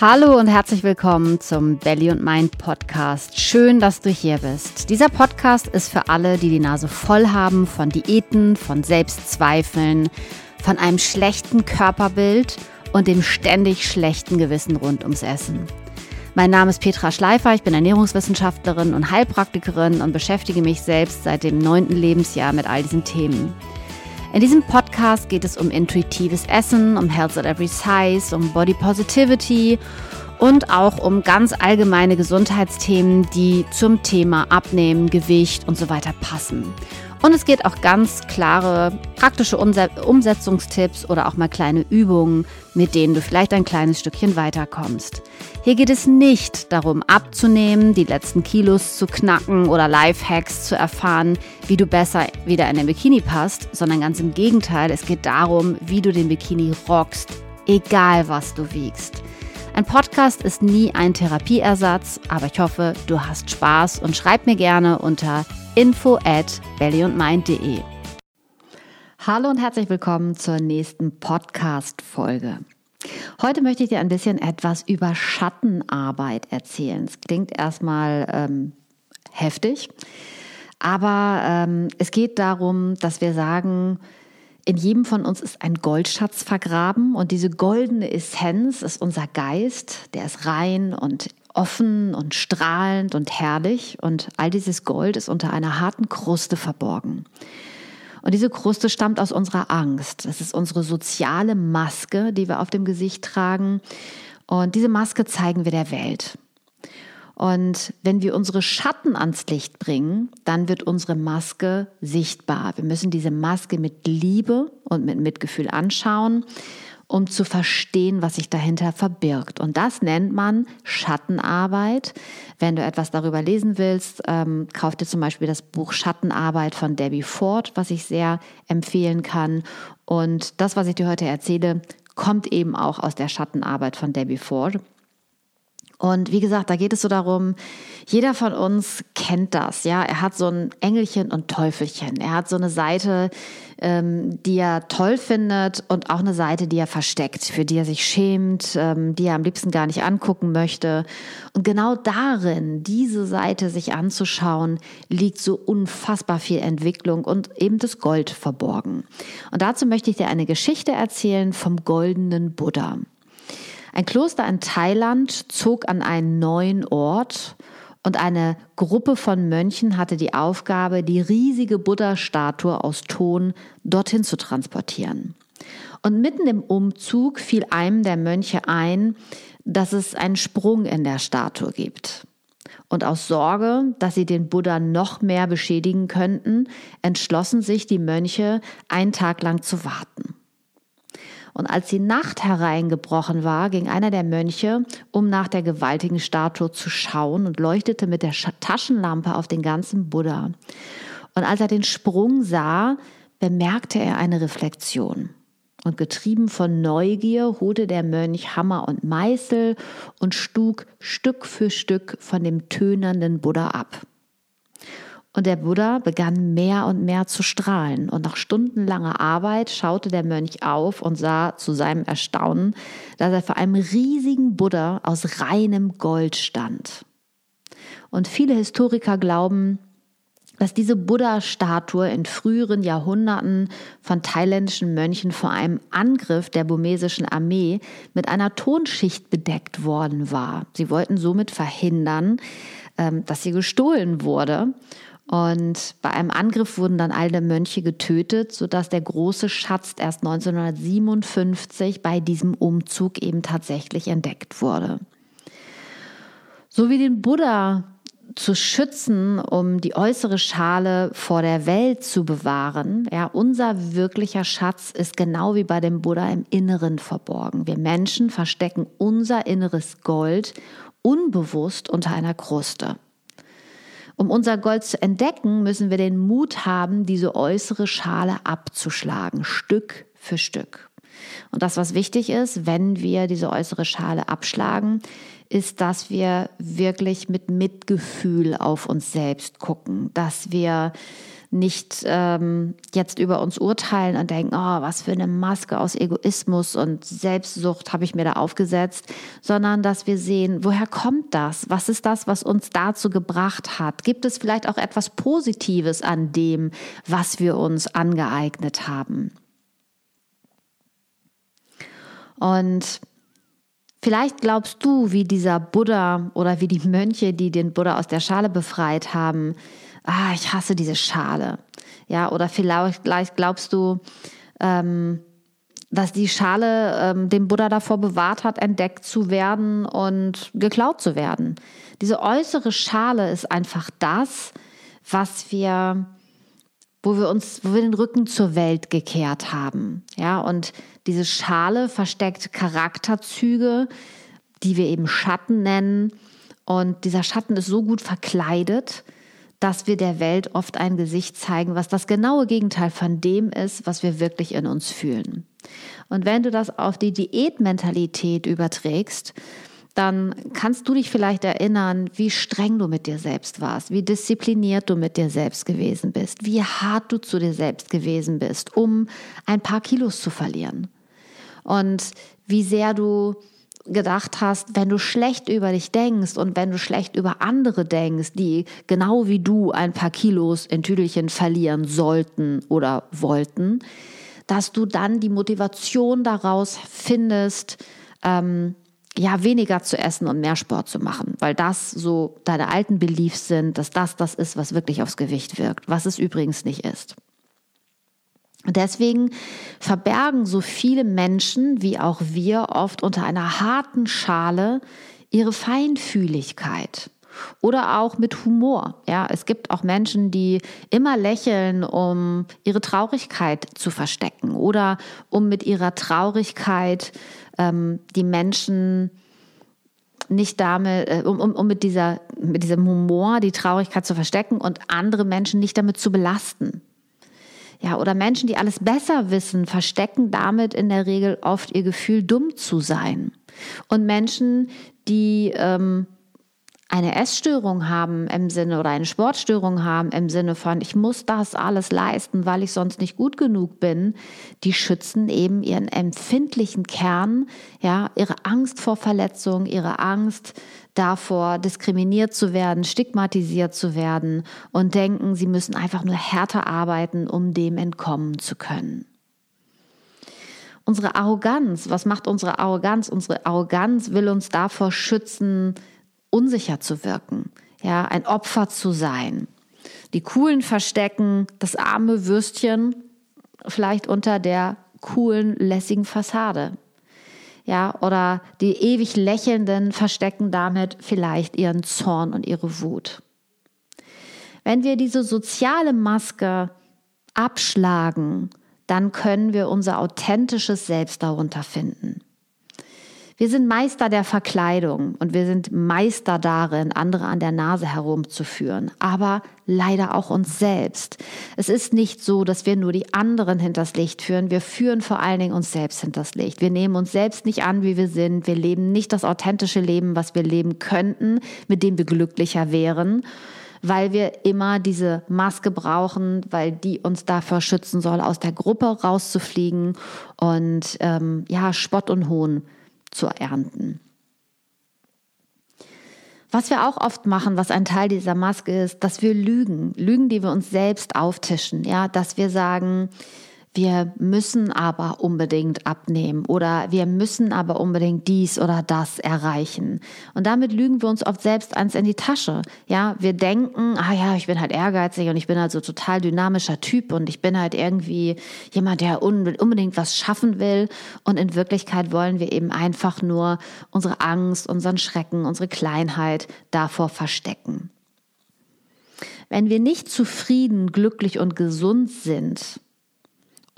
Hallo und herzlich willkommen zum Belly und Mind Podcast. Schön, dass du hier bist. Dieser Podcast ist für alle, die die Nase voll haben von Diäten, von Selbstzweifeln, von einem schlechten Körperbild und dem ständig schlechten Gewissen rund ums Essen. Mein Name ist Petra Schleifer, ich bin Ernährungswissenschaftlerin und Heilpraktikerin und beschäftige mich selbst seit dem neunten Lebensjahr mit all diesen Themen. In diesem Podcast geht es um intuitives Essen, um Health at Every Size, um Body Positivity und auch um ganz allgemeine Gesundheitsthemen, die zum Thema Abnehmen, Gewicht und so weiter passen. Und es geht auch ganz klare praktische Umsetzungstipps oder auch mal kleine Übungen, mit denen du vielleicht ein kleines Stückchen weiterkommst. Hier geht es nicht darum, abzunehmen, die letzten Kilos zu knacken oder Lifehacks zu erfahren, wie du besser wieder in den Bikini passt, sondern ganz im Gegenteil, es geht darum, wie du den Bikini rockst, egal was du wiegst. Ein Podcast ist nie ein Therapieersatz, aber ich hoffe, du hast Spaß und schreib mir gerne unter info at bellyundmind.de. Hallo und herzlich willkommen zur nächsten Podcast-Folge. Heute möchte ich dir ein bisschen etwas über Schattenarbeit erzählen. Es klingt erstmal ähm, heftig, aber ähm, es geht darum, dass wir sagen, in jedem von uns ist ein Goldschatz vergraben und diese goldene Essenz ist unser Geist, der ist rein und offen und strahlend und herrlich und all dieses Gold ist unter einer harten Kruste verborgen. Und diese Kruste stammt aus unserer Angst. Das ist unsere soziale Maske, die wir auf dem Gesicht tragen. Und diese Maske zeigen wir der Welt. Und wenn wir unsere Schatten ans Licht bringen, dann wird unsere Maske sichtbar. Wir müssen diese Maske mit Liebe und mit Mitgefühl anschauen, um zu verstehen, was sich dahinter verbirgt. Und das nennt man Schattenarbeit. Wenn du etwas darüber lesen willst, ähm, kauf dir zum Beispiel das Buch Schattenarbeit von Debbie Ford, was ich sehr empfehlen kann. Und das, was ich dir heute erzähle, kommt eben auch aus der Schattenarbeit von Debbie Ford. Und wie gesagt, da geht es so darum, jeder von uns kennt das, ja. Er hat so ein Engelchen und Teufelchen. Er hat so eine Seite, ähm, die er toll findet und auch eine Seite, die er versteckt, für die er sich schämt, ähm, die er am liebsten gar nicht angucken möchte. Und genau darin, diese Seite sich anzuschauen, liegt so unfassbar viel Entwicklung und eben das Gold verborgen. Und dazu möchte ich dir eine Geschichte erzählen vom goldenen Buddha. Ein Kloster in Thailand zog an einen neuen Ort und eine Gruppe von Mönchen hatte die Aufgabe, die riesige Buddha-Statue aus Ton dorthin zu transportieren. Und mitten im Umzug fiel einem der Mönche ein, dass es einen Sprung in der Statue gibt. Und aus Sorge, dass sie den Buddha noch mehr beschädigen könnten, entschlossen sich die Mönche, einen Tag lang zu warten. Und als die Nacht hereingebrochen war, ging einer der Mönche, um nach der gewaltigen Statue zu schauen und leuchtete mit der Taschenlampe auf den ganzen Buddha. Und als er den Sprung sah, bemerkte er eine Reflexion. Und getrieben von Neugier holte der Mönch Hammer und Meißel und stug Stück für Stück von dem tönernden Buddha ab. Und der Buddha begann mehr und mehr zu strahlen. Und nach stundenlanger Arbeit schaute der Mönch auf und sah zu seinem Erstaunen, dass er vor einem riesigen Buddha aus reinem Gold stand. Und viele Historiker glauben, dass diese Buddha-Statue in früheren Jahrhunderten von thailändischen Mönchen vor einem Angriff der burmesischen Armee mit einer Tonschicht bedeckt worden war. Sie wollten somit verhindern, ähm, dass sie gestohlen wurde. Und bei einem Angriff wurden dann alle Mönche getötet, sodass der große Schatz erst 1957 bei diesem Umzug eben tatsächlich entdeckt wurde. So wie den Buddha zu schützen, um die äußere Schale vor der Welt zu bewahren. Ja, unser wirklicher Schatz ist genau wie bei dem Buddha im Inneren verborgen. Wir Menschen verstecken unser inneres Gold unbewusst unter einer Kruste. Um unser Gold zu entdecken, müssen wir den Mut haben, diese äußere Schale abzuschlagen, Stück für Stück. Und das, was wichtig ist, wenn wir diese äußere Schale abschlagen, ist, dass wir wirklich mit Mitgefühl auf uns selbst gucken, dass wir nicht ähm, jetzt über uns urteilen und denken, oh, was für eine Maske aus Egoismus und Selbstsucht habe ich mir da aufgesetzt, sondern dass wir sehen, woher kommt das? Was ist das, was uns dazu gebracht hat? Gibt es vielleicht auch etwas Positives an dem, was wir uns angeeignet haben? Und Vielleicht glaubst du, wie dieser Buddha oder wie die Mönche, die den Buddha aus der Schale befreit haben, ah, ich hasse diese Schale. Ja, oder vielleicht glaubst du, ähm, dass die Schale ähm, den Buddha davor bewahrt hat, entdeckt zu werden und geklaut zu werden. Diese äußere Schale ist einfach das, was wir, wo wir uns, wo wir den Rücken zur Welt gekehrt haben. Ja, und diese Schale versteckt Charakterzüge, die wir eben Schatten nennen. Und dieser Schatten ist so gut verkleidet, dass wir der Welt oft ein Gesicht zeigen, was das genaue Gegenteil von dem ist, was wir wirklich in uns fühlen. Und wenn du das auf die Diätmentalität überträgst, dann kannst du dich vielleicht erinnern, wie streng du mit dir selbst warst, wie diszipliniert du mit dir selbst gewesen bist, wie hart du zu dir selbst gewesen bist, um ein paar Kilos zu verlieren. Und wie sehr du gedacht hast, wenn du schlecht über dich denkst und wenn du schlecht über andere denkst, die genau wie du ein paar Kilos in Tüdelchen verlieren sollten oder wollten, dass du dann die Motivation daraus findest, ähm, ja, weniger zu essen und mehr Sport zu machen, weil das so deine alten Beliefs sind, dass das das ist, was wirklich aufs Gewicht wirkt, was es übrigens nicht ist. Deswegen verbergen so viele Menschen wie auch wir oft unter einer harten Schale ihre Feinfühligkeit oder auch mit Humor. Ja, es gibt auch Menschen, die immer lächeln, um ihre Traurigkeit zu verstecken oder um mit ihrer Traurigkeit ähm, die Menschen nicht damit, äh, um, um, um mit, dieser, mit diesem Humor die Traurigkeit zu verstecken und andere Menschen nicht damit zu belasten. Ja, oder Menschen, die alles besser wissen, verstecken damit in der Regel oft ihr Gefühl, dumm zu sein. Und Menschen, die ähm, eine Essstörung haben im Sinne oder eine Sportstörung haben im Sinne von, ich muss das alles leisten, weil ich sonst nicht gut genug bin, die schützen eben ihren empfindlichen Kern, ja, ihre Angst vor Verletzung, ihre Angst davor, diskriminiert zu werden, stigmatisiert zu werden und denken, sie müssen einfach nur härter arbeiten, um dem entkommen zu können. Unsere Arroganz, was macht unsere Arroganz? Unsere Arroganz will uns davor schützen, unsicher zu wirken, ja, ein Opfer zu sein. Die Coolen verstecken das arme Würstchen vielleicht unter der coolen, lässigen Fassade. Ja, oder die ewig Lächelnden verstecken damit vielleicht ihren Zorn und ihre Wut. Wenn wir diese soziale Maske abschlagen, dann können wir unser authentisches Selbst darunter finden. Wir sind Meister der Verkleidung und wir sind Meister darin, andere an der Nase herumzuführen, aber leider auch uns selbst. Es ist nicht so, dass wir nur die anderen hinters Licht führen, wir führen vor allen Dingen uns selbst hinters Licht. Wir nehmen uns selbst nicht an, wie wir sind, wir leben nicht das authentische Leben, was wir leben könnten, mit dem wir glücklicher wären weil wir immer diese Maske brauchen, weil die uns davor schützen soll, aus der Gruppe rauszufliegen und ähm, ja, Spott und Hohn zu ernten. Was wir auch oft machen, was ein Teil dieser Maske ist, dass wir lügen, Lügen, die wir uns selbst auftischen, ja, dass wir sagen, wir müssen aber unbedingt abnehmen oder wir müssen aber unbedingt dies oder das erreichen. Und damit lügen wir uns oft selbst eins in die Tasche. Ja, wir denken, ah ja, ich bin halt ehrgeizig und ich bin halt so total dynamischer Typ und ich bin halt irgendwie jemand, der unbedingt was schaffen will. Und in Wirklichkeit wollen wir eben einfach nur unsere Angst, unseren Schrecken, unsere Kleinheit davor verstecken. Wenn wir nicht zufrieden, glücklich und gesund sind,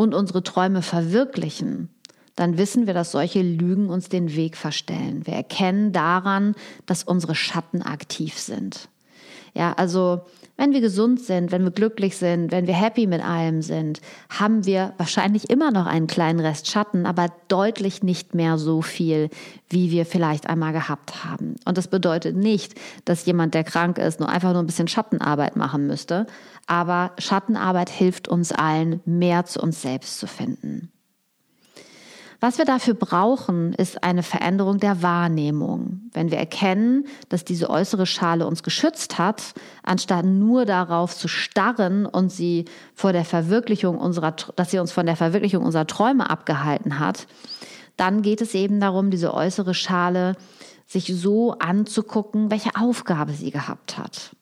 und unsere Träume verwirklichen, dann wissen wir, dass solche Lügen uns den Weg verstellen. Wir erkennen daran, dass unsere Schatten aktiv sind. Ja, also wenn wir gesund sind, wenn wir glücklich sind, wenn wir happy mit allem sind, haben wir wahrscheinlich immer noch einen kleinen Rest Schatten, aber deutlich nicht mehr so viel, wie wir vielleicht einmal gehabt haben. Und das bedeutet nicht, dass jemand, der krank ist, nur einfach nur ein bisschen Schattenarbeit machen müsste. Aber Schattenarbeit hilft uns allen, mehr zu uns selbst zu finden. Was wir dafür brauchen, ist eine Veränderung der Wahrnehmung. Wenn wir erkennen, dass diese äußere Schale uns geschützt hat, anstatt nur darauf zu starren und sie vor der Verwirklichung unserer, dass sie uns von der Verwirklichung unserer Träume abgehalten hat, dann geht es eben darum, diese äußere Schale sich so anzugucken, welche Aufgabe sie gehabt hat.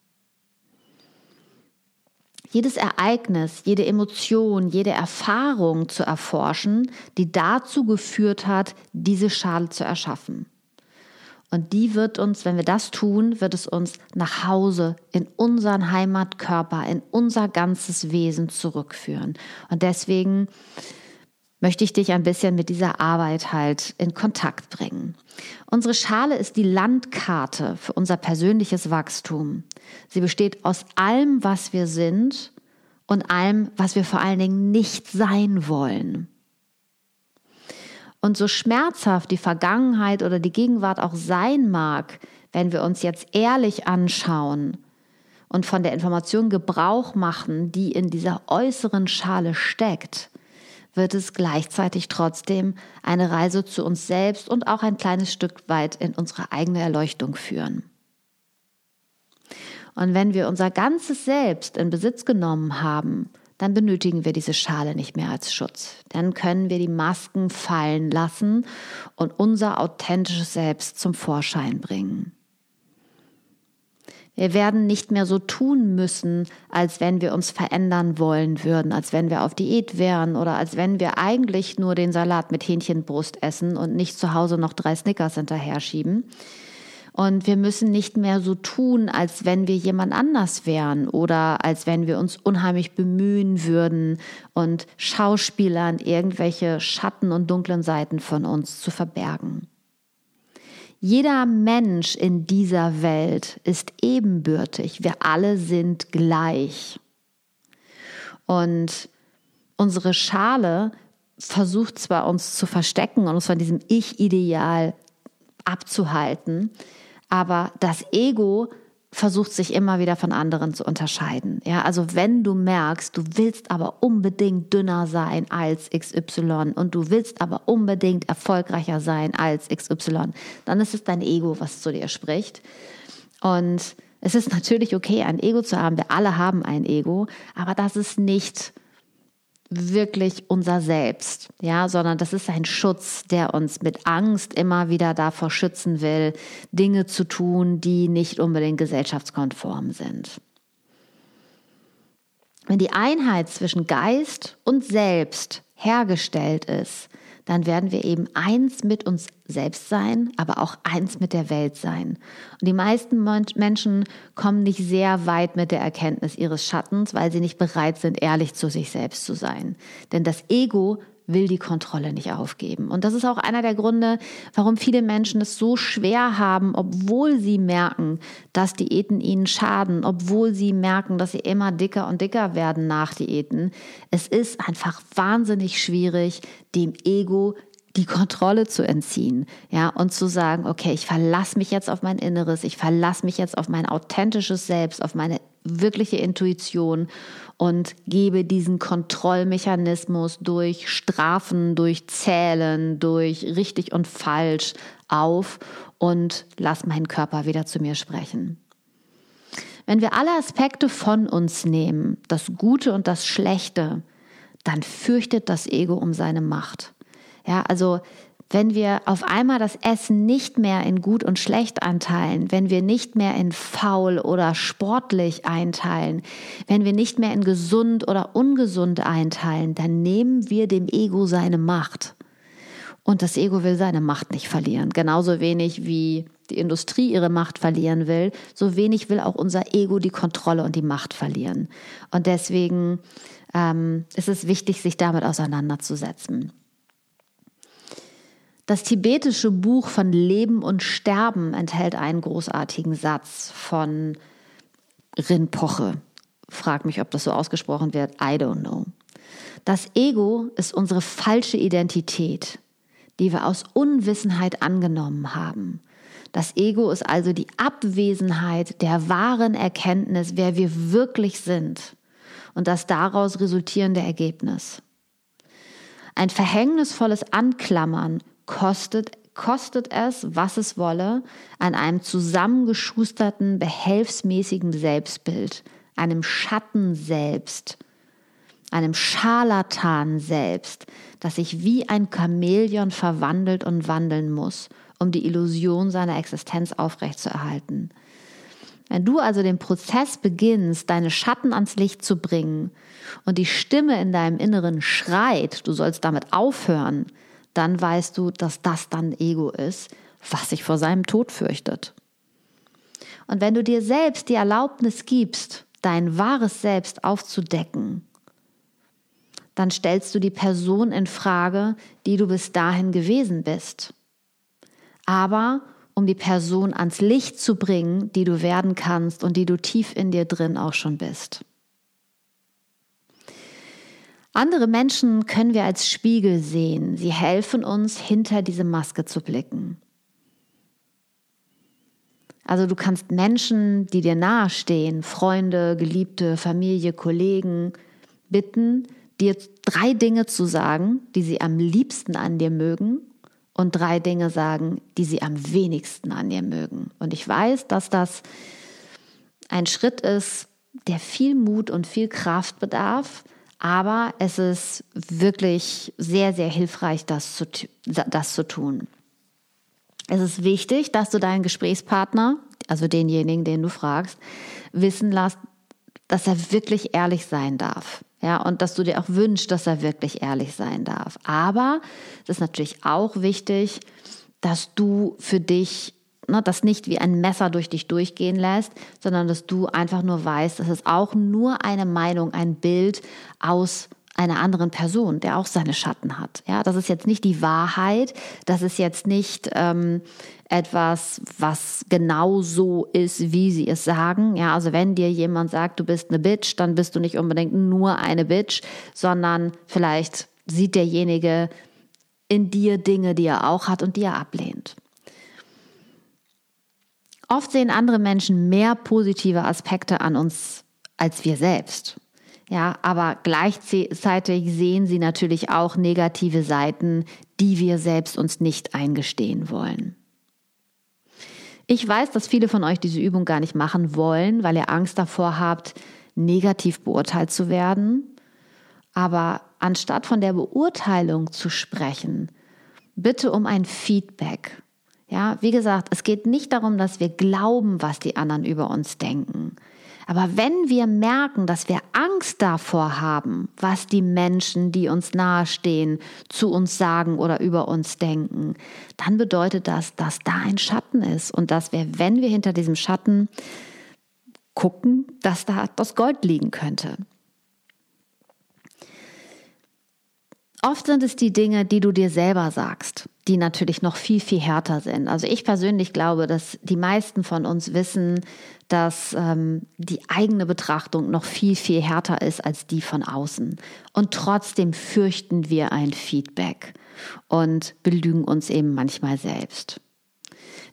Jedes Ereignis, jede Emotion, jede Erfahrung zu erforschen, die dazu geführt hat, diese Schale zu erschaffen. Und die wird uns, wenn wir das tun, wird es uns nach Hause, in unseren Heimatkörper, in unser ganzes Wesen zurückführen. Und deswegen möchte ich dich ein bisschen mit dieser Arbeit halt in Kontakt bringen. Unsere Schale ist die Landkarte für unser persönliches Wachstum. Sie besteht aus allem, was wir sind und allem, was wir vor allen Dingen nicht sein wollen. Und so schmerzhaft die Vergangenheit oder die Gegenwart auch sein mag, wenn wir uns jetzt ehrlich anschauen und von der Information Gebrauch machen, die in dieser äußeren Schale steckt, wird es gleichzeitig trotzdem eine Reise zu uns selbst und auch ein kleines Stück weit in unsere eigene Erleuchtung führen. Und wenn wir unser ganzes Selbst in Besitz genommen haben, dann benötigen wir diese Schale nicht mehr als Schutz. Dann können wir die Masken fallen lassen und unser authentisches Selbst zum Vorschein bringen. Wir werden nicht mehr so tun müssen, als wenn wir uns verändern wollen würden, als wenn wir auf Diät wären oder als wenn wir eigentlich nur den Salat mit Hähnchenbrust essen und nicht zu Hause noch drei Snickers hinterher schieben. Und wir müssen nicht mehr so tun, als wenn wir jemand anders wären oder als wenn wir uns unheimlich bemühen würden und Schauspielern irgendwelche Schatten und dunklen Seiten von uns zu verbergen. Jeder Mensch in dieser Welt ist ebenbürtig. Wir alle sind gleich. Und unsere Schale versucht zwar uns zu verstecken und uns von diesem Ich-Ideal abzuhalten, aber das Ego versucht sich immer wieder von anderen zu unterscheiden. Ja, also wenn du merkst, du willst aber unbedingt dünner sein als XY und du willst aber unbedingt erfolgreicher sein als XY, dann ist es dein Ego, was zu dir spricht. Und es ist natürlich okay, ein Ego zu haben. Wir alle haben ein Ego, aber das ist nicht wirklich unser Selbst, ja, sondern das ist ein Schutz, der uns mit Angst immer wieder davor schützen will, Dinge zu tun, die nicht unbedingt gesellschaftskonform sind. Wenn die Einheit zwischen Geist und Selbst hergestellt ist, dann werden wir eben eins mit uns selbst sein, aber auch eins mit der Welt sein. Und die meisten Menschen kommen nicht sehr weit mit der Erkenntnis ihres Schattens, weil sie nicht bereit sind, ehrlich zu sich selbst zu sein. Denn das Ego will die Kontrolle nicht aufgeben. Und das ist auch einer der Gründe, warum viele Menschen es so schwer haben, obwohl sie merken, dass Diäten ihnen schaden, obwohl sie merken, dass sie immer dicker und dicker werden nach Diäten. Es ist einfach wahnsinnig schwierig, dem Ego die Kontrolle zu entziehen, ja, und zu sagen, okay, ich verlasse mich jetzt auf mein Inneres, ich verlasse mich jetzt auf mein authentisches Selbst, auf meine wirkliche Intuition und gebe diesen Kontrollmechanismus durch Strafen, durch Zählen, durch richtig und falsch auf und lass meinen Körper wieder zu mir sprechen. Wenn wir alle Aspekte von uns nehmen, das Gute und das Schlechte, dann fürchtet das Ego um seine Macht. Ja, also wenn wir auf einmal das Essen nicht mehr in gut und schlecht einteilen, wenn wir nicht mehr in faul oder sportlich einteilen, wenn wir nicht mehr in gesund oder ungesund einteilen, dann nehmen wir dem Ego seine Macht. Und das Ego will seine Macht nicht verlieren. Genauso wenig wie die Industrie ihre Macht verlieren will, so wenig will auch unser Ego die Kontrolle und die Macht verlieren. Und deswegen ähm, ist es wichtig, sich damit auseinanderzusetzen. Das tibetische Buch von Leben und Sterben enthält einen großartigen Satz von Rinpoche. Frag mich, ob das so ausgesprochen wird. I don't know. Das Ego ist unsere falsche Identität, die wir aus Unwissenheit angenommen haben. Das Ego ist also die Abwesenheit der wahren Erkenntnis, wer wir wirklich sind und das daraus resultierende Ergebnis. Ein verhängnisvolles Anklammern kostet, kostet es, was es wolle, an einem zusammengeschusterten, behelfsmäßigen Selbstbild, einem Schatten selbst, einem Scharlatan selbst, das sich wie ein Chamäleon verwandelt und wandeln muss, um die Illusion seiner Existenz aufrechtzuerhalten. Wenn du also den Prozess beginnst, deine Schatten ans Licht zu bringen und die Stimme in deinem Inneren schreit, du sollst damit aufhören, dann weißt du, dass das dann Ego ist, was sich vor seinem Tod fürchtet. Und wenn du dir selbst die Erlaubnis gibst, dein wahres Selbst aufzudecken, dann stellst du die Person in Frage, die du bis dahin gewesen bist. Aber um die Person ans Licht zu bringen, die du werden kannst und die du tief in dir drin auch schon bist. Andere Menschen können wir als Spiegel sehen. Sie helfen uns, hinter diese Maske zu blicken. Also du kannst Menschen, die dir nahestehen, Freunde, Geliebte, Familie, Kollegen, bitten, dir drei Dinge zu sagen, die sie am liebsten an dir mögen und drei Dinge sagen, die sie am wenigsten an dir mögen. Und ich weiß, dass das ein Schritt ist, der viel Mut und viel Kraft bedarf, aber es ist wirklich sehr, sehr hilfreich, das zu, das zu tun. Es ist wichtig, dass du deinen Gesprächspartner, also denjenigen, den du fragst, wissen lässt, dass er wirklich ehrlich sein darf. Ja, und dass du dir auch wünschst, dass er wirklich ehrlich sein darf. Aber es ist natürlich auch wichtig, dass du für dich ne, das nicht wie ein Messer durch dich durchgehen lässt, sondern dass du einfach nur weißt, dass es auch nur eine Meinung, ein Bild aus einer anderen Person, der auch seine Schatten hat. Ja, das ist jetzt nicht die Wahrheit, das ist jetzt nicht ähm, etwas, was genau so ist, wie sie es sagen. Ja, also wenn dir jemand sagt, du bist eine Bitch, dann bist du nicht unbedingt nur eine Bitch, sondern vielleicht sieht derjenige in dir Dinge, die er auch hat und die er ablehnt. Oft sehen andere Menschen mehr positive Aspekte an uns als wir selbst. Ja, aber gleichzeitig sehen sie natürlich auch negative Seiten, die wir selbst uns nicht eingestehen wollen. Ich weiß, dass viele von euch diese Übung gar nicht machen wollen, weil ihr Angst davor habt, negativ beurteilt zu werden. Aber anstatt von der Beurteilung zu sprechen, bitte um ein Feedback. Ja, wie gesagt, es geht nicht darum, dass wir glauben, was die anderen über uns denken. Aber wenn wir merken, dass wir Angst davor haben, was die Menschen, die uns nahestehen, zu uns sagen oder über uns denken, dann bedeutet das, dass da ein Schatten ist und dass wir, wenn wir hinter diesem Schatten gucken, dass da das Gold liegen könnte. Oft sind es die Dinge, die du dir selber sagst, die natürlich noch viel, viel härter sind. Also ich persönlich glaube, dass die meisten von uns wissen, dass ähm, die eigene Betrachtung noch viel, viel härter ist als die von außen. Und trotzdem fürchten wir ein Feedback und belügen uns eben manchmal selbst.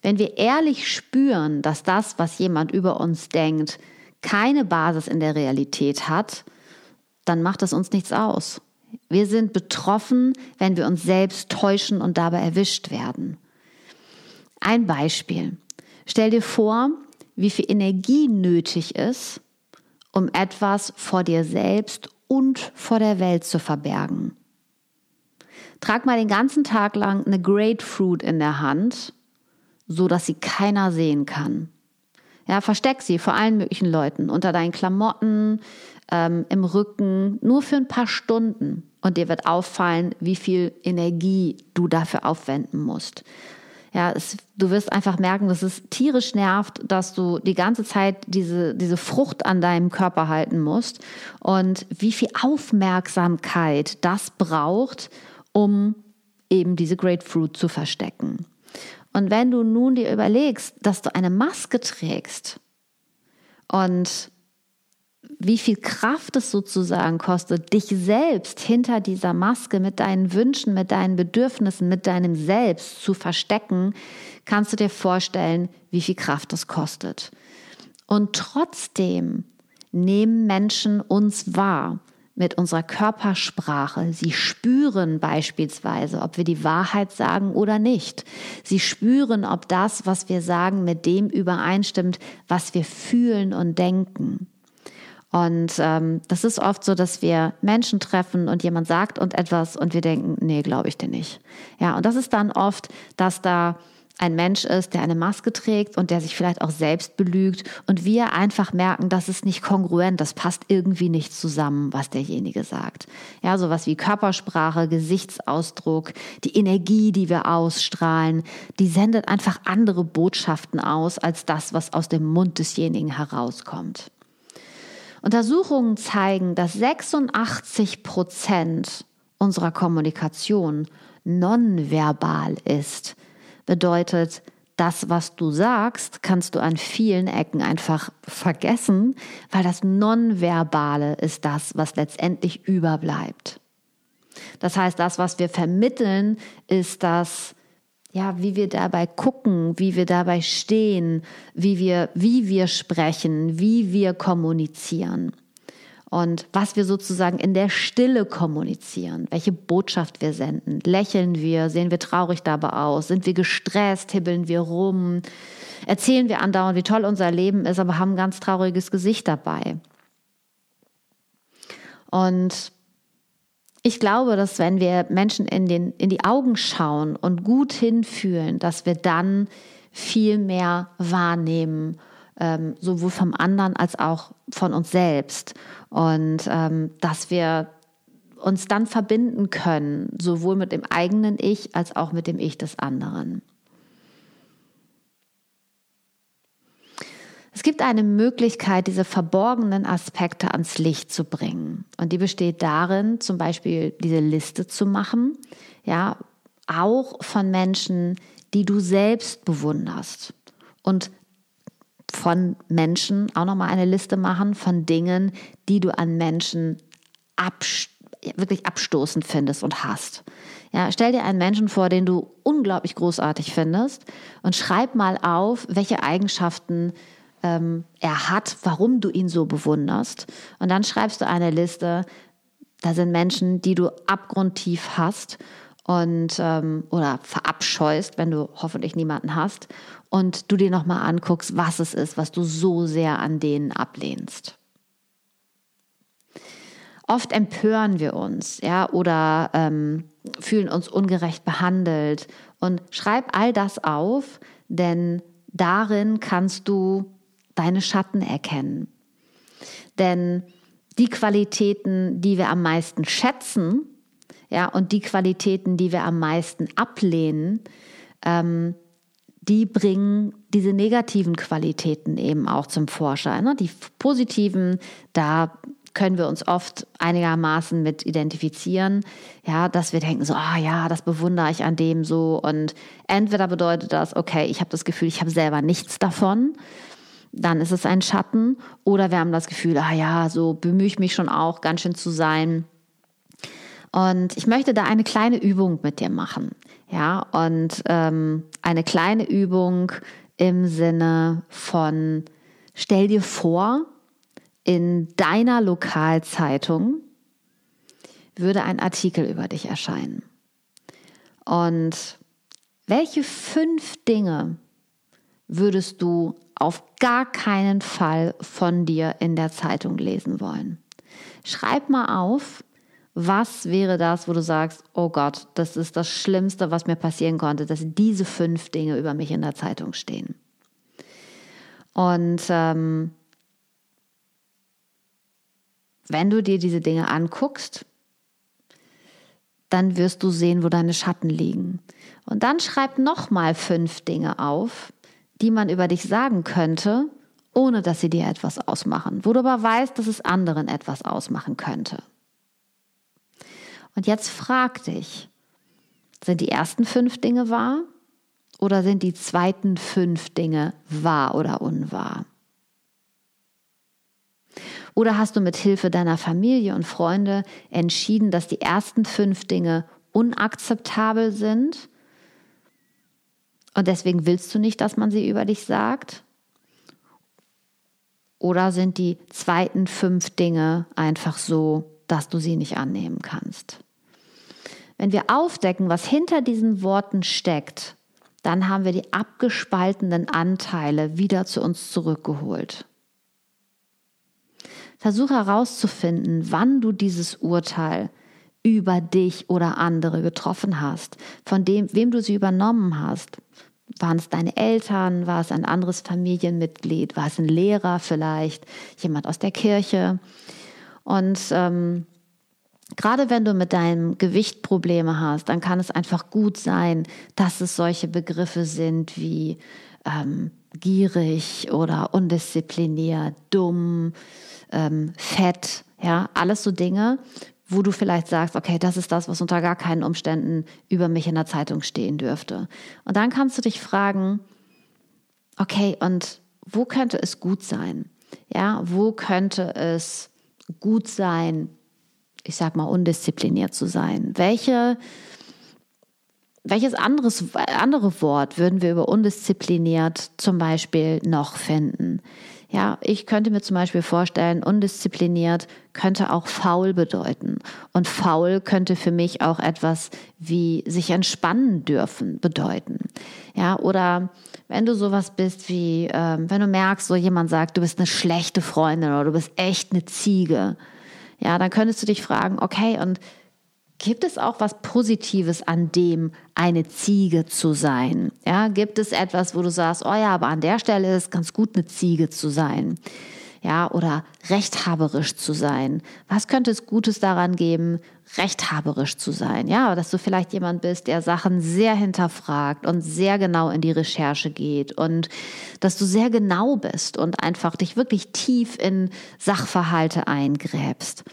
Wenn wir ehrlich spüren, dass das, was jemand über uns denkt, keine Basis in der Realität hat, dann macht es uns nichts aus. Wir sind betroffen, wenn wir uns selbst täuschen und dabei erwischt werden. Ein Beispiel. Stell dir vor, wie viel Energie nötig ist, um etwas vor dir selbst und vor der Welt zu verbergen. Trag mal den ganzen Tag lang eine Grapefruit in der Hand, so dass sie keiner sehen kann. Ja, versteck sie vor allen möglichen Leuten, unter deinen Klamotten, ähm, im Rücken, nur für ein paar Stunden. Und dir wird auffallen, wie viel Energie du dafür aufwenden musst. Ja, es, du wirst einfach merken, dass es tierisch nervt, dass du die ganze Zeit diese, diese Frucht an deinem Körper halten musst und wie viel Aufmerksamkeit das braucht, um eben diese Grapefruit zu verstecken. Und wenn du nun dir überlegst, dass du eine Maske trägst und wie viel Kraft es sozusagen kostet, dich selbst hinter dieser Maske mit deinen Wünschen, mit deinen Bedürfnissen, mit deinem Selbst zu verstecken, kannst du dir vorstellen, wie viel Kraft es kostet. Und trotzdem nehmen Menschen uns wahr mit unserer Körpersprache. Sie spüren beispielsweise, ob wir die Wahrheit sagen oder nicht. Sie spüren, ob das, was wir sagen, mit dem übereinstimmt, was wir fühlen und denken. Und ähm, das ist oft so, dass wir Menschen treffen und jemand sagt und etwas und wir denken, nee, glaube ich dir nicht. Ja, und das ist dann oft, dass da ein Mensch ist, der eine Maske trägt und der sich vielleicht auch selbst belügt und wir einfach merken, das ist nicht kongruent, das passt irgendwie nicht zusammen, was derjenige sagt. Ja, sowas wie Körpersprache, Gesichtsausdruck, die Energie, die wir ausstrahlen, die sendet einfach andere Botschaften aus als das, was aus dem Mund desjenigen herauskommt. Untersuchungen zeigen, dass 86 Prozent unserer Kommunikation nonverbal ist bedeutet, das, was du sagst, kannst du an vielen Ecken einfach vergessen, weil das Nonverbale ist das, was letztendlich überbleibt. Das heißt, das, was wir vermitteln, ist das, ja, wie wir dabei gucken, wie wir dabei stehen, wie wir, wie wir sprechen, wie wir kommunizieren und was wir sozusagen in der Stille kommunizieren, welche Botschaft wir senden. Lächeln wir, sehen wir traurig dabei aus, sind wir gestresst, hibbeln wir rum, erzählen wir andauernd, wie toll unser Leben ist, aber haben ein ganz trauriges Gesicht dabei. Und ich glaube, dass wenn wir Menschen in, den, in die Augen schauen und gut hinfühlen, dass wir dann viel mehr wahrnehmen ähm, sowohl vom anderen als auch von uns selbst. Und ähm, dass wir uns dann verbinden können, sowohl mit dem eigenen Ich als auch mit dem Ich des anderen. Es gibt eine Möglichkeit, diese verborgenen Aspekte ans Licht zu bringen. Und die besteht darin, zum Beispiel diese Liste zu machen, ja, auch von Menschen, die du selbst bewunderst. Und von Menschen auch nochmal eine Liste machen von Dingen, die du an Menschen abst wirklich abstoßend findest und hast. Ja, stell dir einen Menschen vor, den du unglaublich großartig findest und schreib mal auf, welche Eigenschaften ähm, er hat, warum du ihn so bewunderst. Und dann schreibst du eine Liste, da sind Menschen, die du abgrundtief hast und ähm, oder verabscheust, wenn du hoffentlich niemanden hast und du dir nochmal anguckst, was es ist, was du so sehr an denen ablehnst. Oft empören wir uns, ja, oder ähm, fühlen uns ungerecht behandelt. Und schreib all das auf, denn darin kannst du deine Schatten erkennen. Denn die Qualitäten, die wir am meisten schätzen, ja, und die Qualitäten, die wir am meisten ablehnen, ähm, die bringen diese negativen Qualitäten eben auch zum Vorschein. Ne? Die positiven, da können wir uns oft einigermaßen mit identifizieren, ja, dass wir denken so, ah ja, das bewundere ich an dem so und entweder bedeutet das, okay, ich habe das Gefühl, ich habe selber nichts davon, dann ist es ein Schatten, oder wir haben das Gefühl, ah ja, so bemühe ich mich schon auch ganz schön zu sein, und ich möchte da eine kleine Übung mit dir machen. Ja, und ähm, eine kleine Übung im Sinne von, stell dir vor, in deiner Lokalzeitung würde ein Artikel über dich erscheinen. Und welche fünf Dinge würdest du auf gar keinen Fall von dir in der Zeitung lesen wollen? Schreib mal auf, was wäre das, wo du sagst, oh Gott, das ist das Schlimmste, was mir passieren konnte, dass diese fünf Dinge über mich in der Zeitung stehen? Und ähm, wenn du dir diese Dinge anguckst, dann wirst du sehen, wo deine Schatten liegen. Und dann schreib nochmal fünf Dinge auf, die man über dich sagen könnte, ohne dass sie dir etwas ausmachen, wo du aber weißt, dass es anderen etwas ausmachen könnte. Und jetzt frag dich, sind die ersten fünf Dinge wahr oder sind die zweiten fünf Dinge wahr oder unwahr? Oder hast du mit Hilfe deiner Familie und Freunde entschieden, dass die ersten fünf Dinge unakzeptabel sind und deswegen willst du nicht, dass man sie über dich sagt? Oder sind die zweiten fünf Dinge einfach so, dass du sie nicht annehmen kannst? Wenn wir aufdecken, was hinter diesen Worten steckt, dann haben wir die abgespaltenen Anteile wieder zu uns zurückgeholt. Versuche herauszufinden, wann du dieses Urteil über dich oder andere getroffen hast, von dem, wem du sie übernommen hast. Waren es deine Eltern? War es ein anderes Familienmitglied? War es ein Lehrer vielleicht? Jemand aus der Kirche? Und ähm, gerade wenn du mit deinem Gewicht Probleme hast, dann kann es einfach gut sein, dass es solche Begriffe sind wie ähm, gierig oder undiszipliniert, dumm, ähm, fett, ja, alles so Dinge, wo du vielleicht sagst, okay, das ist das, was unter gar keinen Umständen über mich in der Zeitung stehen dürfte. Und dann kannst du dich fragen, okay, und wo könnte es gut sein? Ja, wo könnte es gut sein, ich sag mal, undiszipliniert zu sein? Welche, welches anderes, andere Wort würden wir über undiszipliniert zum Beispiel noch finden? Ja, ich könnte mir zum Beispiel vorstellen, undiszipliniert könnte auch faul bedeuten. Und faul könnte für mich auch etwas wie sich entspannen dürfen bedeuten. Ja, oder wenn du sowas bist wie, ähm, wenn du merkst, so jemand sagt, du bist eine schlechte Freundin oder du bist echt eine Ziege. Ja, dann könntest du dich fragen, okay, und Gibt es auch was Positives an dem, eine Ziege zu sein? Ja, gibt es etwas, wo du sagst, oh ja, aber an der Stelle ist es ganz gut, eine Ziege zu sein? Ja, oder rechthaberisch zu sein. Was könnte es Gutes daran geben, rechthaberisch zu sein? Ja, dass du vielleicht jemand bist, der Sachen sehr hinterfragt und sehr genau in die Recherche geht und dass du sehr genau bist und einfach dich wirklich tief in Sachverhalte eingräbst.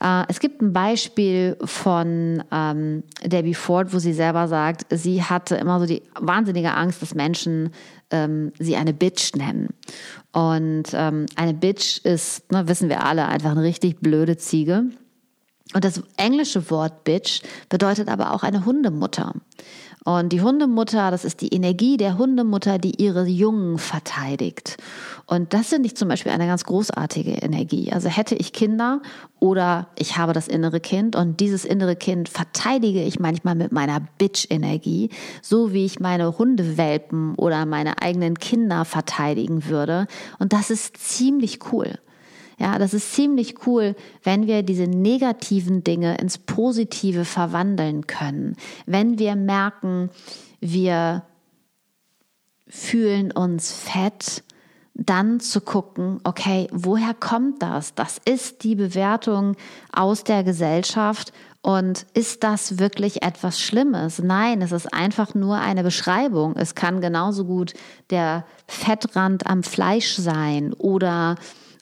Äh, es gibt ein Beispiel von ähm, Debbie Ford, wo sie selber sagt, sie hatte immer so die wahnsinnige Angst, dass Menschen ähm, sie eine Bitch nennen. Und ähm, eine Bitch ist, ne, wissen wir alle, einfach eine richtig blöde Ziege. Und das englische Wort Bitch bedeutet aber auch eine Hundemutter. Und die Hundemutter, das ist die Energie der Hundemutter, die ihre Jungen verteidigt. Und das finde ich zum Beispiel eine ganz großartige Energie. Also hätte ich Kinder oder ich habe das innere Kind und dieses innere Kind verteidige ich manchmal mit meiner Bitch-Energie, so wie ich meine Hundewelpen oder meine eigenen Kinder verteidigen würde. Und das ist ziemlich cool. Ja, das ist ziemlich cool, wenn wir diese negativen Dinge ins Positive verwandeln können. Wenn wir merken, wir fühlen uns fett, dann zu gucken, okay, woher kommt das? Das ist die Bewertung aus der Gesellschaft und ist das wirklich etwas Schlimmes? Nein, es ist einfach nur eine Beschreibung. Es kann genauso gut der Fettrand am Fleisch sein oder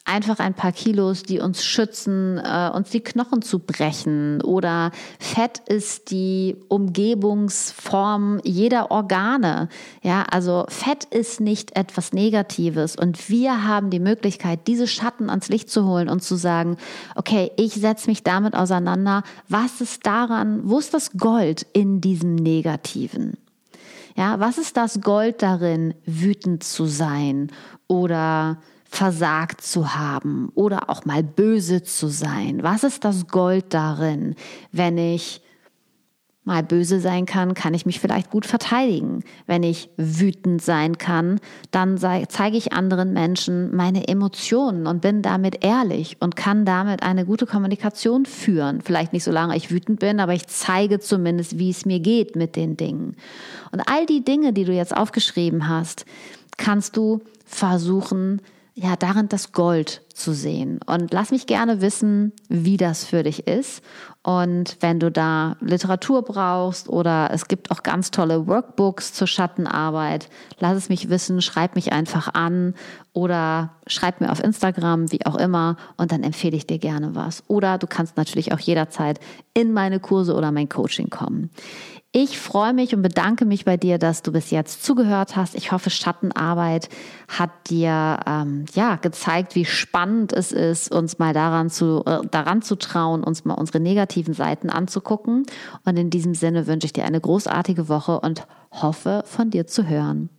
einfach ein paar Kilos, die uns schützen, äh, uns die Knochen zu brechen. Oder Fett ist die Umgebungsform jeder Organe. Ja, also Fett ist nicht etwas Negatives. Und wir haben die Möglichkeit, diese Schatten ans Licht zu holen und zu sagen, okay, ich setze mich damit auseinander. Was ist daran, wo ist das Gold in diesem Negativen? Ja, was ist das Gold darin, wütend zu sein oder versagt zu haben oder auch mal böse zu sein? Was ist das Gold darin, wenn ich mal böse sein kann, kann ich mich vielleicht gut verteidigen. Wenn ich wütend sein kann, dann zeige ich anderen Menschen meine Emotionen und bin damit ehrlich und kann damit eine gute Kommunikation führen. Vielleicht nicht so lange ich wütend bin, aber ich zeige zumindest, wie es mir geht mit den Dingen. Und all die Dinge, die du jetzt aufgeschrieben hast, kannst du versuchen, ja, darin das Gold zu sehen. Und lass mich gerne wissen, wie das für dich ist. Und wenn du da Literatur brauchst oder es gibt auch ganz tolle Workbooks zur Schattenarbeit, lass es mich wissen, schreib mich einfach an oder schreib mir auf Instagram, wie auch immer, und dann empfehle ich dir gerne was. Oder du kannst natürlich auch jederzeit in meine Kurse oder mein Coaching kommen. Ich freue mich und bedanke mich bei dir, dass du bis jetzt zugehört hast. Ich hoffe, Schattenarbeit hat dir ähm, ja gezeigt, wie spannend es ist, uns mal daran zu äh, daran zu trauen, uns mal unsere negativen Seiten anzugucken. Und in diesem Sinne wünsche ich dir eine großartige Woche und hoffe, von dir zu hören.